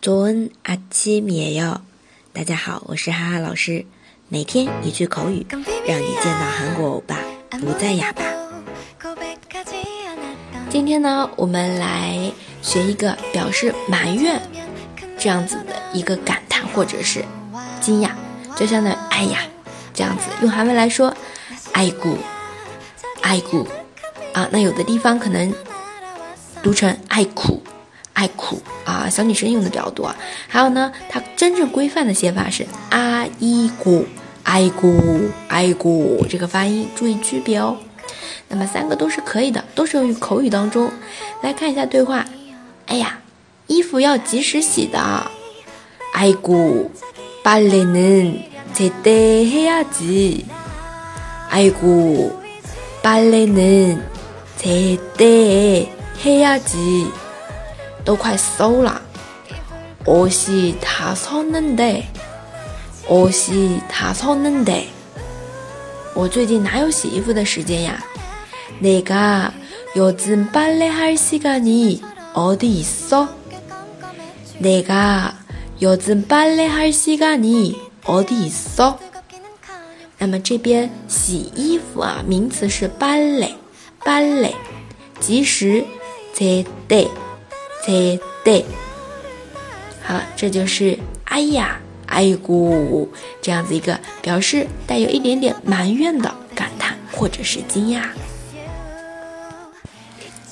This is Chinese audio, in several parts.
조은아침이에 요。 大家好，我是哈哈老师，每天一句口语，让你见到韩国欧巴不再哑巴。今天呢，我们来学一个表示埋怨这样子的一个感叹或者是惊讶，就相当于哎呀这样子。用韩文来说，爱구爱구啊，那有的地方可能读成爱苦。 爱苦啊，小女生用的比较多。还有呢，它真正规范的写法是阿伊古，爱古，爱古，这个发音注意区别哦。那么三个都是可以的，都是用于口语当中。来看一下对话。哎呀，衣服要及时洗的。爱古，빨래는제때해야 지。 爱古，빨래는제때해야 지。 都快馊了，옷이다섰는 데， 옷이다섰는 데。 我最近哪有洗衣服的时间呀？내가요즘빨래할시간이어디있어내가요즘빨래할시간이어디있어那么这边洗衣服啊，名词是빨래 빨래及时제 때。 对对，好，这就是哎呀，哎咕这样子一个表示带有一点点埋怨的感叹或者是惊讶。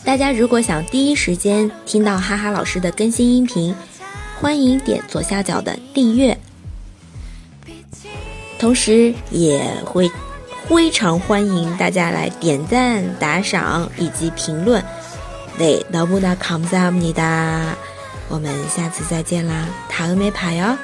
大家如果想第一时间听到哈哈老师的更新音频，欢迎点左下角的订阅，同时也会非常欢迎大家来点赞、打赏以及评论。 对，너무나감사합니 다。 我们下次再见啦，다음에봐요